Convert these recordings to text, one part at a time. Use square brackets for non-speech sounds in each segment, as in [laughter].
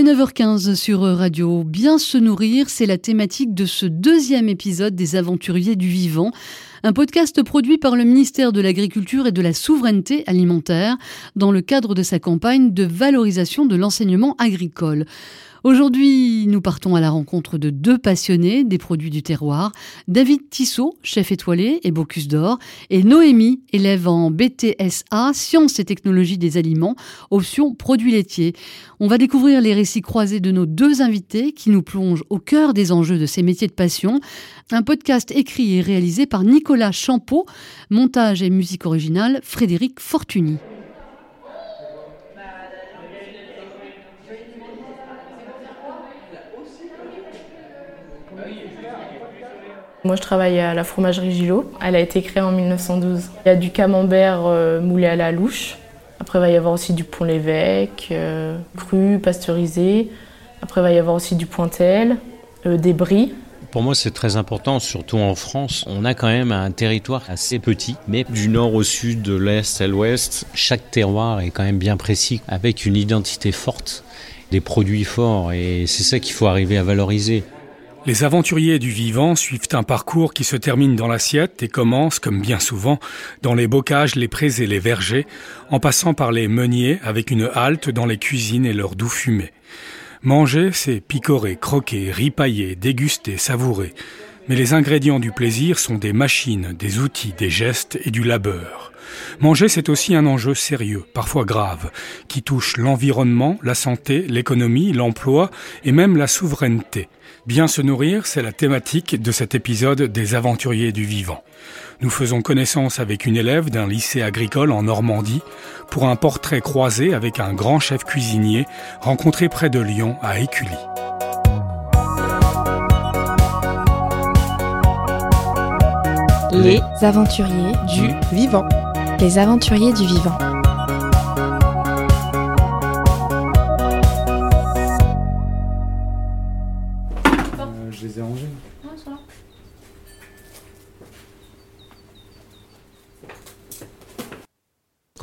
est 9h15 sur Radio. Bien se nourrir, c'est la thématique de ce deuxième épisode des Aventuriers du Vivant, un podcast produit par le ministère de l'Agriculture et de la Souveraineté alimentaire dans le cadre de sa campagne de valorisation de l'enseignement agricole. Aujourd'hui, nous partons à la rencontre de deux passionnés des produits du terroir, David Tissot, chef étoilé et Bocuse d'Or, et Noémie, élève en BTSA, Sciences et technologies des aliments, option produits laitiers. On va découvrir les récits croisés de nos deux invités qui nous plongent au cœur des enjeux de ces métiers de passion. Un podcast écrit et réalisé par Nicolas Champeau, montage et musique originale Frédéric Fortuny. Moi, je travaille à la fromagerie Gillot. Elle a été créée en 1912. Il y a du camembert euh, moulé à la louche. Après, il va y avoir aussi du pont l'évêque, euh, cru, pasteurisé. Après, il va y avoir aussi du pointel, euh, des bris. Pour moi, c'est très important, surtout en France. On a quand même un territoire assez petit, mais du nord au sud, de l'est à l'ouest, chaque terroir est quand même bien précis, avec une identité forte, des produits forts, et c'est ça qu'il faut arriver à valoriser. Les aventuriers du vivant suivent un parcours qui se termine dans l'assiette et commence, comme bien souvent, dans les bocages, les prés et les vergers, en passant par les meuniers avec une halte dans les cuisines et leur doux fumée. Manger, c'est picorer, croquer, ripailler, déguster, savourer. Mais les ingrédients du plaisir sont des machines, des outils, des gestes et du labeur. Manger, c'est aussi un enjeu sérieux, parfois grave, qui touche l'environnement, la santé, l'économie, l'emploi et même la souveraineté. Bien se nourrir, c'est la thématique de cet épisode des aventuriers du vivant. Nous faisons connaissance avec une élève d'un lycée agricole en Normandie pour un portrait croisé avec un grand chef cuisinier rencontré près de Lyon à Écully. Les aventuriers du vivant. Les aventuriers du vivant.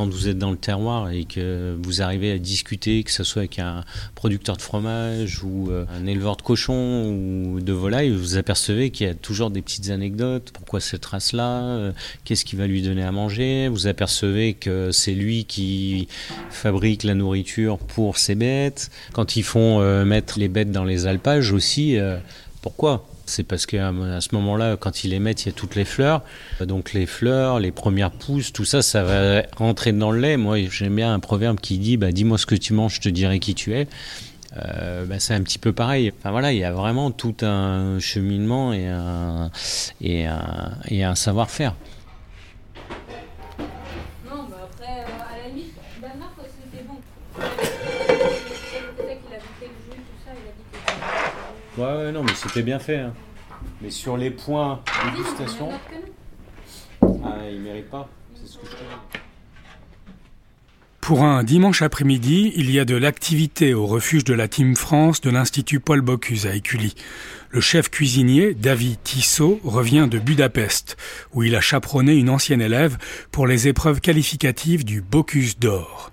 Vous êtes dans le terroir et que vous arrivez à discuter, que ce soit avec un producteur de fromage ou euh, un éleveur de cochons ou de volailles, vous apercevez qu'il y a toujours des petites anecdotes. Pourquoi cette race-là euh, Qu'est-ce qui va lui donner à manger? Vous apercevez que c'est lui qui fabrique la nourriture pour ses bêtes. Quand ils font euh, mettre les bêtes dans les alpages aussi, pourquoi? C'est parce qu'à ce moment-là, quand ils les mettent, il y a toutes les fleurs. Donc les fleurs, les premières pousses, tout ça, ça va rentrer dans le lait. Moi, j'aime bien un proverbe qui dit bah, Dis-moi ce que tu manges, je te dirai qui tu es. Euh, bah, c'est un petit peu pareil. Enfin voilà, il y a vraiment tout un cheminement et un, et un, et un savoir-faire. Ouais, ouais, non, mais c'était bien fait. Hein. Mais sur les points dégustation, ah, il mérite pas. Pour un dimanche après-midi, il y a de l'activité au refuge de la Team France de l'Institut Paul Bocuse à Écully. Le chef cuisinier, David Tissot, revient de Budapest, où il a chaperonné une ancienne élève pour les épreuves qualificatives du Bocuse d'or.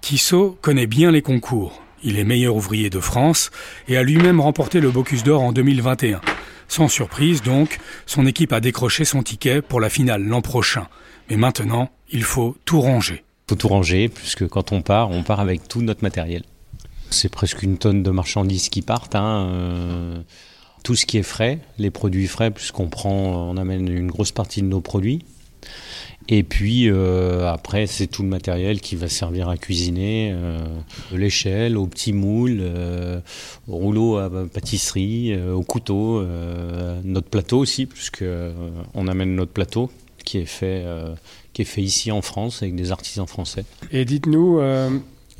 Tissot connaît bien les concours. Il est meilleur ouvrier de France et a lui-même remporté le Bocuse d'Or en 2021. Sans surprise donc, son équipe a décroché son ticket pour la finale l'an prochain. Mais maintenant, il faut tout ranger. Il faut tout ranger, puisque quand on part, on part avec tout notre matériel. C'est presque une tonne de marchandises qui partent. Hein, euh, tout ce qui est frais, les produits frais, puisqu'on prend, on amène une grosse partie de nos produits. Et puis euh, après, c'est tout le matériel qui va servir à cuisiner, euh, l'échelle, au petit moule, euh, au à pâtisserie, au couteau, notre plateau aussi, puisque on amène notre plateau qui est fait, qui est fait ici en France avec des artisans français. Et dites-nous,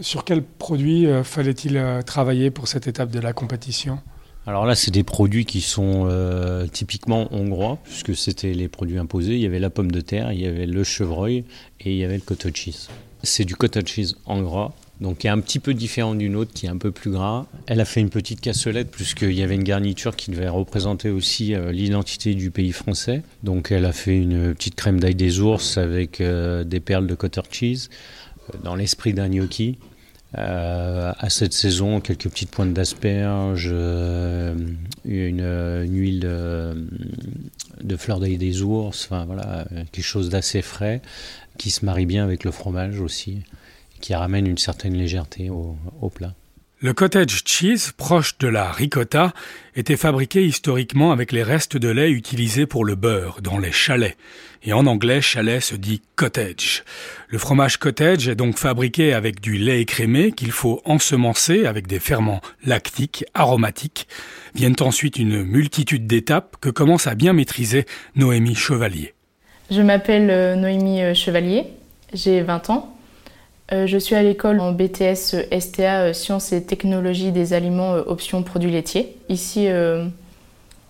sur quel produit fallait-il travailler pour cette étape de la compétition? Alors là, c'est des produits qui sont euh, typiquement hongrois, puisque c'était les produits imposés. Il y avait la pomme de terre, il y avait le chevreuil et il y avait le cottage cheese. C'est du cottage cheese en gras, donc qui est un petit peu différent d'une autre, qui est un peu plus gras. Elle a fait une petite cassolette, puisqu'il y avait une garniture qui devait représenter aussi euh, l'identité du pays français. Donc elle a fait une petite crème d'ail des ours avec euh, des perles de cottage cheese, dans l'esprit d'un gnocchi. À cette saison, quelques petites pointes d'asperges, une, huile de, fleur d'œil des ours, enfin voilà, quelque chose d'assez frais qui se marie bien avec le fromage aussi, qui ramène une certaine légèreté au plat. Le cottage cheese, proche de la ricotta, était fabriqué historiquement avec les restes de lait utilisés pour le beurre dans les chalets. Et en anglais, chalet se dit cottage. Le fromage cottage est donc fabriqué avec du lait écrémé qu'il faut ensemencer avec des ferments lactiques, aromatiques. Viennent ensuite une multitude d'étapes que commence à bien maîtriser Noémie Chevalier. Je m'appelle euh, Noémie euh, Chevalier, j'ai 20 ans. Euh, je suis à l'école en BTS STA euh, Sciences et Technologies des aliments euh, option produits laitiers. Ici,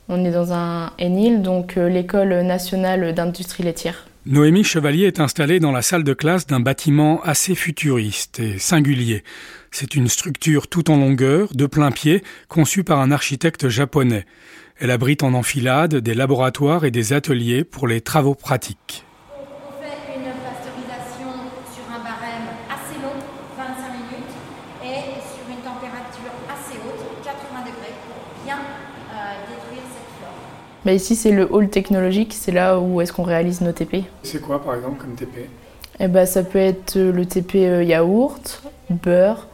on est dans un ENIL, donc l'école nationale d'industrie laitière. Noémie Chevalier est installée dans la salle de classe d'un bâtiment assez futuriste et singulier. C'est une structure tout en longueur, de plein pied, conçue par un architecte japonais. Elle abrite en enfilade des laboratoires et des ateliers pour les travaux pratiques. Bah, ici, c'est le hall technologique, c'est là où est-ce qu'on réalise nos TP. C'est quoi, par exemple, comme TP eh bah, Ça peut être euh, le TP euh, yaourt, beurre,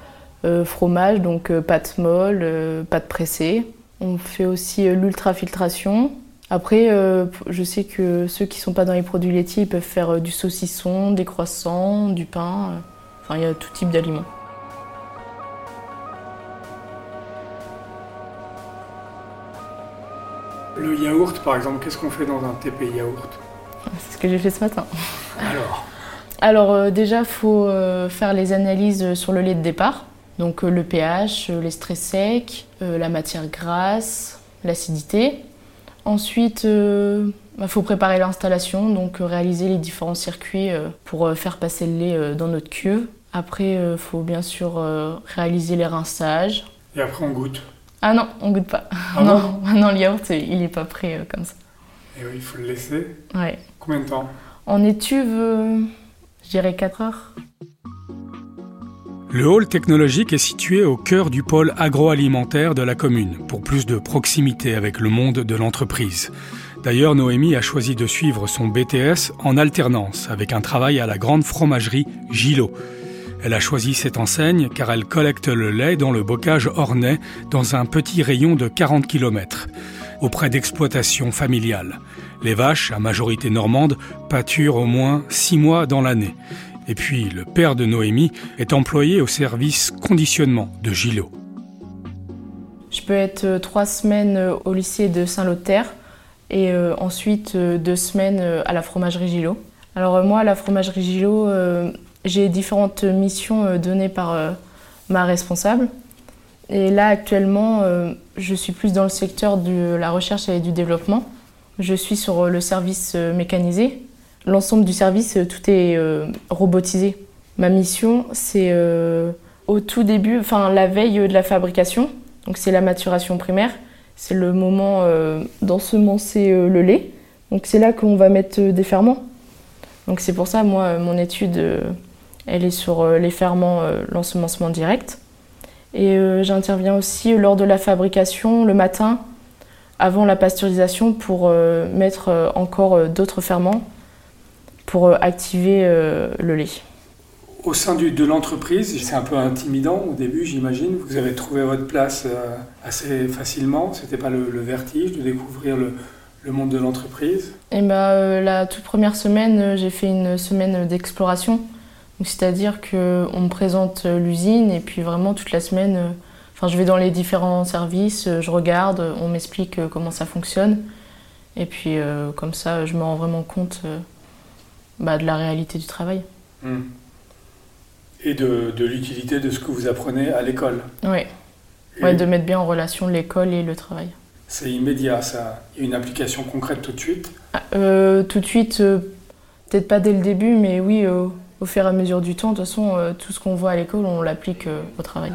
euh, fromage, donc pâte molle, pâte pressée. On fait aussi l'ultrafiltration. Après, je sais que ceux qui ne sont pas dans les produits laitiers, ils peuvent faire du saucisson, des croissants, du pain. Enfin, il y a tout type d'aliments. Le yaourt, par exemple, qu'est-ce qu'on fait dans un TP yaourt C'est ce que j'ai fait ce matin. Alors [laughs] Alors euh, déjà, il faut euh, faire les analyses sur le lait de départ. Donc euh, le pH, les stress secs, la matière grasse, l'acidité. Ensuite, il bah, faut préparer l'installation, donc réaliser les différents circuits pour faire passer le lait dans notre cuve. Après, il faut bien sûr réaliser les rinçages. Et après, on goûte ah non, on goûte pas. Ah [laughs] non, non, le yaourt, il n'est pas prêt euh, comme ça. Et oui, il faut le laisser Ouais. Combien de temps? En étuve, euh, je dirais 4 heures. Le hall technologique est situé au cœur du pôle agroalimentaire de la commune, pour plus de proximité avec le monde de l'entreprise. D'ailleurs, Noémie a choisi de suivre son BTS en alternance avec un travail à la grande fromagerie Gillot. Elle a choisi cette enseigne car elle collecte le lait dans le bocage ornais dans un petit rayon de 40 km, auprès d'exploitations familiales. Les vaches, à majorité normande, pâturent au moins six mois dans l'année. Et puis, le père de Noémie est employé au service conditionnement de Gillot. Je peux être euh, trois semaines euh, au lycée de Saint-Lothaire et euh, ensuite deux semaines à la fromagerie Gillot. Alors moi, à la fromagerie Gillot, j'ai différentes missions euh, données par euh, ma responsable. Et là, actuellement, euh, je suis plus dans le secteur de la recherche et du développement. Je suis sur le service mécanisé. L'ensemble du service, tout est robotisé. Ma mission, c'est au tout début, enfin la veille de la fabrication. Donc c'est la maturation primaire. C'est le moment d'ensemencer le lait. Donc c'est là qu'on va mettre des ferments. Donc c'est pour ça, moi, mon étude elle est sur euh, les ferments, euh, l'ensemencement direct. Et euh, j'interviens aussi lors de la fabrication le matin, avant la pasteurisation, pour mettre encore d'autres ferments pour activer le lait. Au sein de l'entreprise, c'est un peu intimidant au début, j'imagine. Vous avez trouvé votre place assez facilement. C'était pas le, vertige de découvrir le, monde de l'entreprise? Et eh ben, La toute première semaine, j'ai fait une semaine d'exploration. C'est-à-dire qu'on me présente l'usine et puis vraiment toute la semaine, euh, enfin, je vais dans les différents services, euh, je regarde, on m'explique euh, comment ça fonctionne. Et puis comme ça, je me rends vraiment compte bah, de la réalité du travail. Hmm. Et de, l'utilité de ce que vous apprenez à l'école. Oui. Ouais, de mettre bien en relation l'école et le travail. C'est immédiat, ça. Il y a une application concrète tout de suite? Ah, Tout de suite, peut-être pas dès le début, mais oui, au fur et à mesure du temps, de toute façon, euh, tout ce qu'on voit à l'école, on l'applique euh, au travail.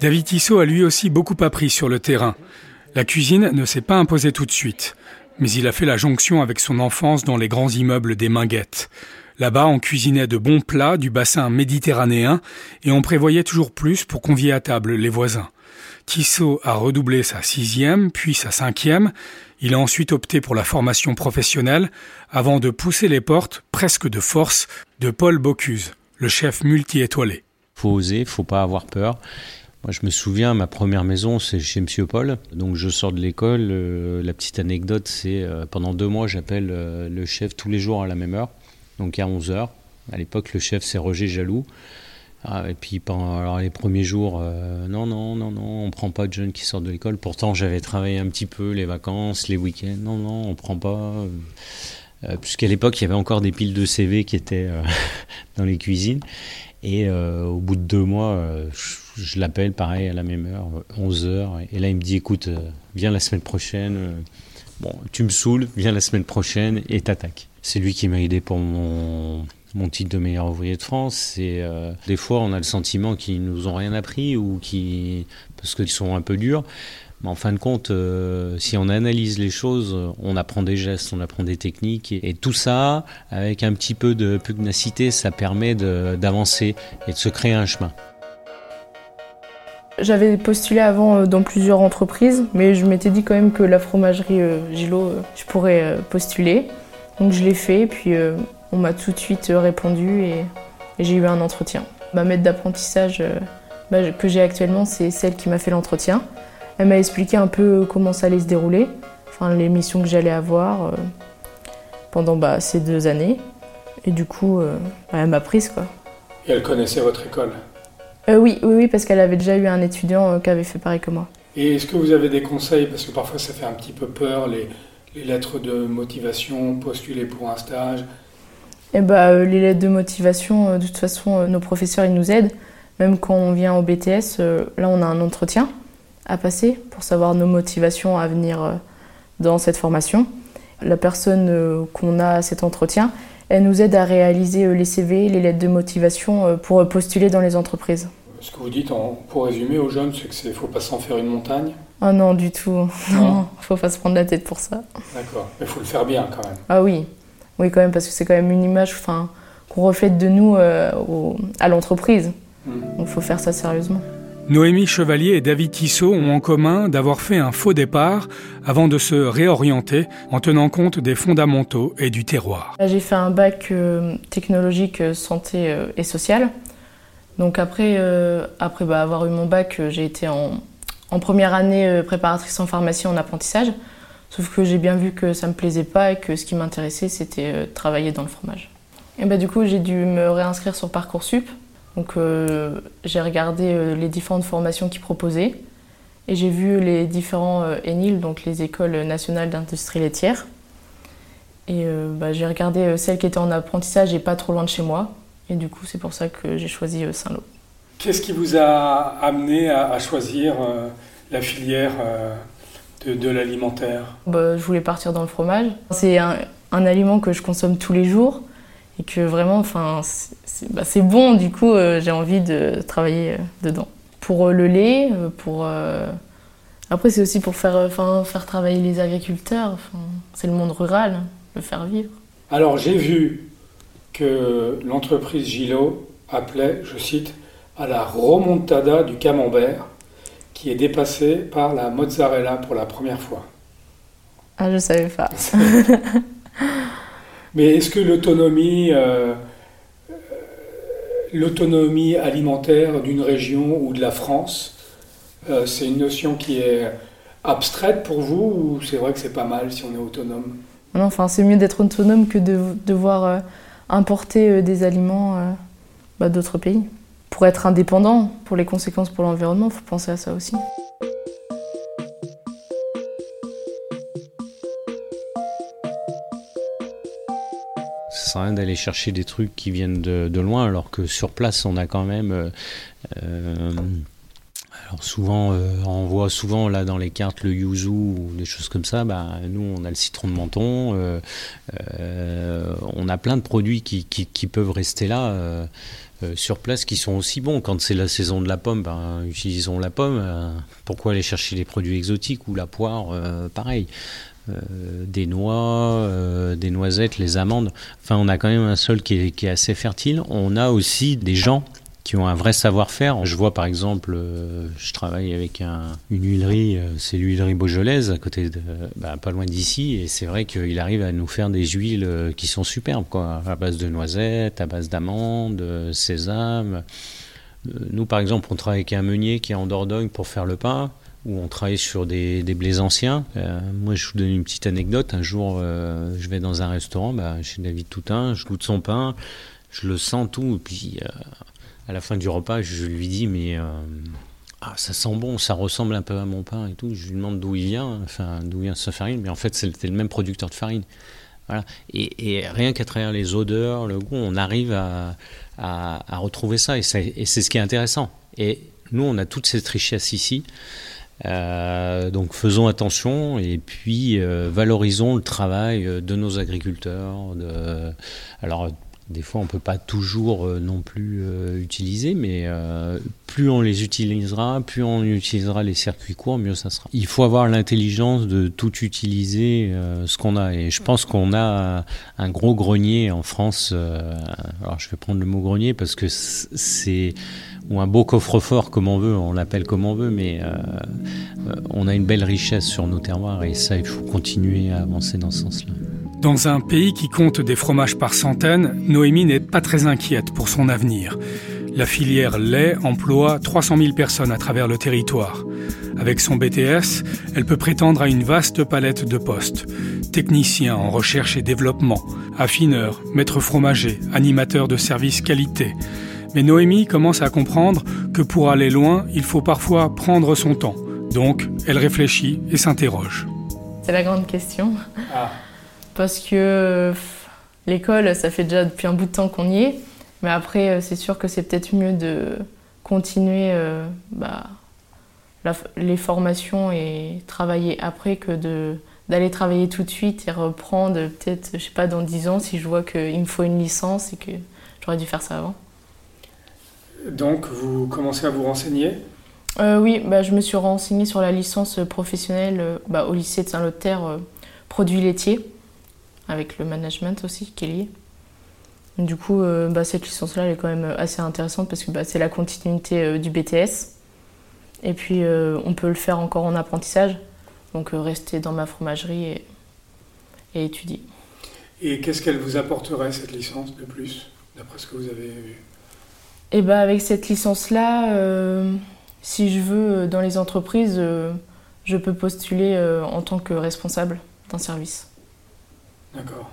David Tissot a lui aussi beaucoup appris sur le terrain. La cuisine ne s'est pas imposée tout de suite, mais il a fait la jonction avec son enfance dans les grands immeubles des Minguettes. Là-bas, on cuisinait de bons plats du bassin méditerranéen et on prévoyait toujours plus pour convier à table les voisins. Tissot a redoublé sa sixième, puis sa cinquième. Il a ensuite opté pour la formation professionnelle avant de pousser les portes, presque de force, de Paul Bocuse, le chef multi-étoilé. Faut oser, faut pas avoir peur. Moi, je me souviens, ma première maison, c'est chez Monsieur Paul. Donc, je sors de l'école. Euh, la petite anecdote, c'est euh, pendant deux mois, j'appelle euh, le chef tous les jours à la même heure, donc à 11 h À l'époque, le chef, c'est Roger Jaloux. Ah, et puis, pendant les premiers jours, non, non, non, non, on prend pas de jeunes qui sortent de l'école. Pourtant, j'avais travaillé un petit peu les vacances, les week-ends. Non, non, on prend pas. Puisqu'à l'époque, il y avait encore des piles de CV qui étaient [laughs] dans les cuisines. Et au bout de deux mois, je l'appelle pareil à la même heure, 11h. Et là, il me dit écoute, euh, viens la semaine prochaine. Euh, bon, tu me saoules, viens la semaine prochaine et t'attaques. C'est lui qui m'a aidé pour mon, titre de meilleur ouvrier de France. Euh, des fois, on a le sentiment qu'ils nous ont rien appris ou qui parce qu'ils sont un peu durs. Mais en fin de compte, si on analyse les choses, on apprend des gestes, on apprend des techniques. Et, tout ça, avec un petit peu de pugnacité, ça permet d'avancer et de se créer un chemin. J'avais postulé avant euh, dans plusieurs entreprises, mais je m'étais dit quand même que la fromagerie euh, Gilo, euh, je pourrais postuler. Donc je l'ai fait, puis on m'a tout de suite répondu et, j'ai eu un entretien. Ma maître d'apprentissage bah, que j'ai actuellement, c'est celle qui m'a fait l'entretien. Elle m'a expliqué un peu comment ça allait se dérouler, enfin les missions que j'allais avoir pendant bah, ces deux années. Et du coup, bah, elle m'a prise quoi. Et elle connaissait votre école? Euh, oui, oui, oui, parce qu'elle avait déjà eu un étudiant euh, qui avait fait pareil que moi. Et est-ce que vous avez des conseils? Parce que parfois ça fait un petit peu peur, les, lettres de motivation, postuler pour un stage. Eh euh, les lettres de motivation, de toute façon, nos professeurs, ils nous aident. Même quand on vient au BTS, là, on a un entretien à passer pour savoir nos motivations à venir dans cette formation. La personne qu'on a à cet entretien, elle nous aide à réaliser euh, les CV, les lettres de motivation euh, pour postuler dans les entreprises. Ce que vous dites, pour résumer aux jeunes, c'est qu'il ne faut pas s'en faire une montagne Ah non, du tout. [laughs] Non, il ne faut pas se prendre la tête pour ça. D'accord, mais il faut le faire bien quand même. Ah oui, oui quand même, parce que c'est quand même une image qu'on reflète de nous euh, à l'entreprise. Mmh. Donc il faut faire ça sérieusement. Noémie Chevalier et David Tissot ont en commun d'avoir fait un faux départ avant de se réorienter en tenant compte des fondamentaux et du terroir. J'ai fait un bac euh, technologique euh, santé euh, et sociale. Donc après, après bah, avoir eu mon bac, j'ai été en, première année préparatrice en pharmacie en apprentissage. Sauf que j'ai bien vu que ça ne me plaisait pas et que ce qui m'intéressait, c'était travailler dans le fromage. Et bah, du coup, j'ai dû me réinscrire sur Parcoursup donc euh, j'ai regardé euh, les différentes formations qu'ils proposaient et j'ai vu les différents euh, ENIL, donc les écoles nationales d'industrie laitière. Et bah, j'ai regardé celle qui était en apprentissage et pas trop loin de chez moi. Et du coup, c'est pour ça que j'ai choisi Saint-Lô. Qu'est-ce qui vous a amené à, choisir la filière de, l'alimentaire? Bah, Je voulais partir dans le fromage. C'est un, aliment que je consomme tous les jours et que vraiment, enfin, bah, c'est bon, du coup, euh, j'ai envie de travailler euh, dedans. Pour euh, le lait, pour. Après, c'est aussi pour faire, faire travailler les agriculteurs. C'est le monde rural, le faire vivre. Alors, j'ai vu que l'entreprise Gilo appelait, je cite, à la remontada du camembert qui est dépassée par la mozzarella pour la première fois. Ah, je savais pas. [laughs] Mais est-ce que l'autonomie, euh, l'autonomie alimentaire d'une région ou de la France, euh, c'est une notion qui est abstraite pour vous ou c'est vrai que c'est pas mal si on est autonome? Non, enfin c'est mieux d'être autonome que de devoir euh, importer des aliments bah, d'autres pays. Pour être indépendant, pour les conséquences pour l'environnement, il faut penser à ça aussi. rien d'aller chercher des trucs qui viennent de, loin, alors que sur place, on a quand même. Euh, euh, Souvent, on voit souvent là dans les cartes le yuzu ou des choses comme ça. Bah, nous, on a le citron de menton. on a plein de produits qui, peuvent rester là. Euh, sur place qui sont aussi bons. Quand c'est la saison de la pomme, ben, utilisons la pomme. Euh, pourquoi aller chercher des produits exotiques ou la poire euh, Pareil. des noix, des noisettes, les amandes. Enfin, on a quand même un sol qui est assez fertile. On a aussi des gens qui ont un vrai savoir-faire. Je vois par exemple, euh, je travaille avec une huilerie, euh, c'est l'huilerie Beaujolaise, à côté de, bah, pas loin d'ici, et c'est vrai qu'il arrive à nous faire des huiles euh, qui sont superbes, quoi, à base de noisettes, à base d'amandes, sésame. Nous, par exemple, on travaille avec un meunier qui est en Dordogne pour faire le pain, où on travaille sur des, blés anciens. moi, je vous donne une petite anecdote. Un jour, je vais dans un restaurant bah, chez David Toutain, je goûte son pain, je le sens tout, et puis à la fin du repas, je lui dis mais euh, ah, ça sent bon, ça ressemble un peu à mon pain et tout. Je lui demande d'où il vient, enfin d'où vient sa farine, mais en fait c'était le même producteur de farine. Voilà. Et, rien qu'à travers les odeurs, le goût, on arrive à, retrouver ça et c'est ce qui est intéressant. Et nous, on a toute cette richesse ici. Euh, donc faisons attention et puis euh, valorisons le travail de nos agriculteurs. De, alors des fois, on ne peut pas toujours euh, non plus euh, utiliser, mais euh, plus on les utilisera, plus on utilisera les circuits courts, mieux ça sera. Il faut avoir l'intelligence de tout utiliser ce qu'on a. Et je pense qu'on a un gros grenier en France. alors, je vais prendre le mot grenier parce que c'est ou un beau coffre-fort comme on veut, on l'appelle comme on veut, mais on a une belle richesse sur nos terroirs et ça, il faut continuer à avancer dans ce sens-là. Dans un pays qui compte des fromages par centaines, Noémie n'est pas très inquiète pour son avenir. La filière lait emploie 300 000 personnes à travers le territoire. Avec son BTS, elle peut prétendre à une vaste palette de postes. Technicien en recherche et développement, affineur, maître fromager, animateur de service qualité. Mais Noémie commence à comprendre que pour aller loin, il faut parfois prendre son temps. Donc, elle réfléchit et s'interroge. C'est la grande question. Ah parce que l'école, ça fait déjà depuis un bout de temps qu'on y est. Mais après, euh, c'est sûr que c'est peut-être mieux de continuer euh, bah, les formations et travailler après que de d'aller travailler tout de suite et reprendre peut-être, je sais pas, dans 10 ans si je vois qu'il me faut une licence et que j'aurais dû faire ça avant. Donc, vous commencez à vous renseigner? Euh, Oui, bah, je me suis renseignée sur la licence professionnelle bah, au lycée de Saint-Lothaire, produits laitiers avec le management aussi qui est lié. Du coup, euh, bah, cette licence-là, elle est quand même assez intéressante parce que bah, c'est la continuité euh, du BTS. Et puis, euh, on peut le faire encore en apprentissage. Donc, rester dans ma fromagerie et, et étudier. Et qu'est-ce qu'elle vous apporterait, cette licence, de plus, d'après ce que vous avez vu? Et bah, Avec cette licence-là, si je veux, dans les entreprises, je peux postuler en tant que responsable d'un service. D'accord.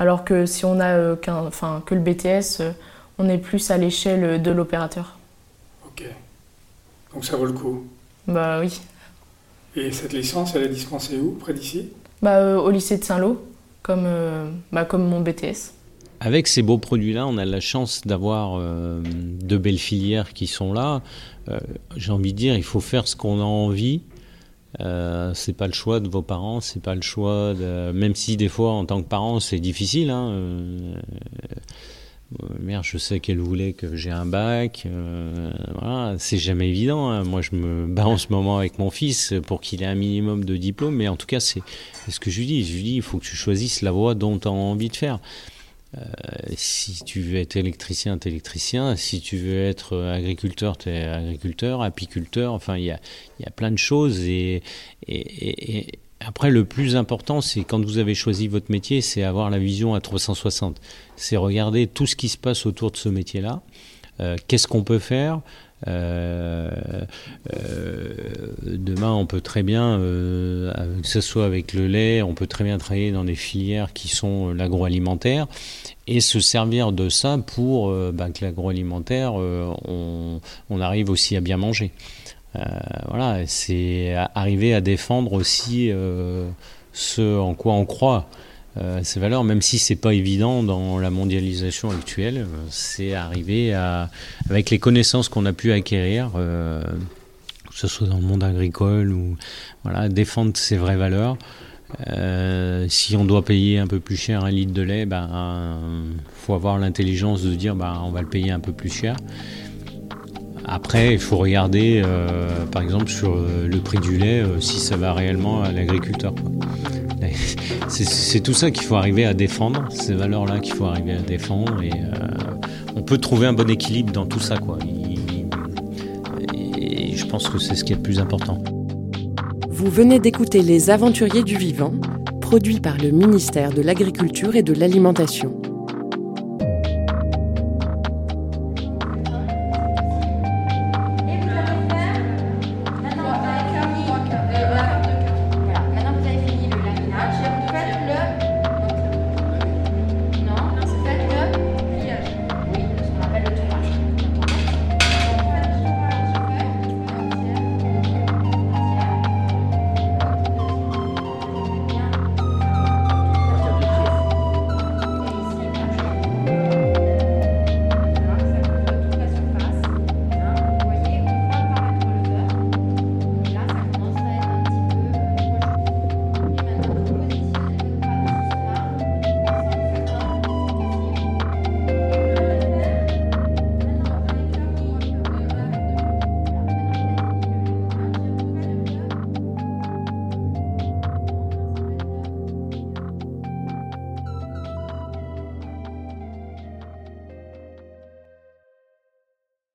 Alors que si on a euh, enfin, que le BTS, euh, on est plus à l'échelle de l'opérateur. Ok. Donc ça vaut le coup Bah oui. Et cette licence, elle est dispensée où? Près d'ici? Bah, euh, Au lycée de Saint-Lô, comme, bah, comme mon BTS. Avec ces beaux produits-là, on a la chance d'avoir de belles filières qui sont là. J'ai envie de dire, il faut faire ce qu'on a envie euh, c'est pas le choix de vos parents, c'est pas le choix. Même si des fois, en tant que parent, c'est difficile. Hein, euh, euh, mère, je sais qu'elle voulait que j'ai un bac. c'est jamais évident. Hein. Moi, je me bats en ce moment avec mon fils pour qu'il ait un minimum de diplôme. Mais en tout cas, c'est ce que je lui dis. Je lui dis, il faut que tu choisisses la voie dont tu as envie de faire. Euh, si tu veux être électricien, t'es électricien. Si tu veux être agriculteur, t'es agriculteur, apiculteur. Enfin, il y a, y a, plein de choses. Et, après, le plus important, c'est quand vous avez choisi votre métier, c'est avoir la vision à 360. C'est regarder tout ce qui se passe autour de ce métier-là. Euh, Qu'est-ce qu'on peut faire? euh, euh, demain, on peut très bien, euh, que ce soit avec le lait, on peut très bien travailler dans des filières qui sont l'agroalimentaire et se servir de ça pour bah, que l'agroalimentaire, on, arrive aussi à bien manger. voilà, c'est arriver à défendre aussi ce en quoi on croit. Euh, ces valeurs, même si c'est pas évident dans la mondialisation actuelle, euh, c'est arriver à, avec les connaissances qu'on a pu acquérir, euh, ce soit dans le monde agricole ou voilà, défendre ses vraies valeurs. Si on doit payer un peu plus cher un litre de lait, ben, faut avoir l'intelligence de dire ben, on va le payer un peu plus cher. Après, il faut regarder, par exemple, sur le prix du lait, si ça va réellement à l'agriculteur. [laughs] C'est tout ça qu'il faut arriver à défendre, ces valeurs-là qu'il faut arriver à défendre. Et on peut trouver un bon équilibre dans tout ça. Quoi. Je pense que c'est ce qui est le plus important. Vous venez d'écouter Les Aventuriers du Vivant, produit par le ministère de l'Agriculture et de l'Alimentation.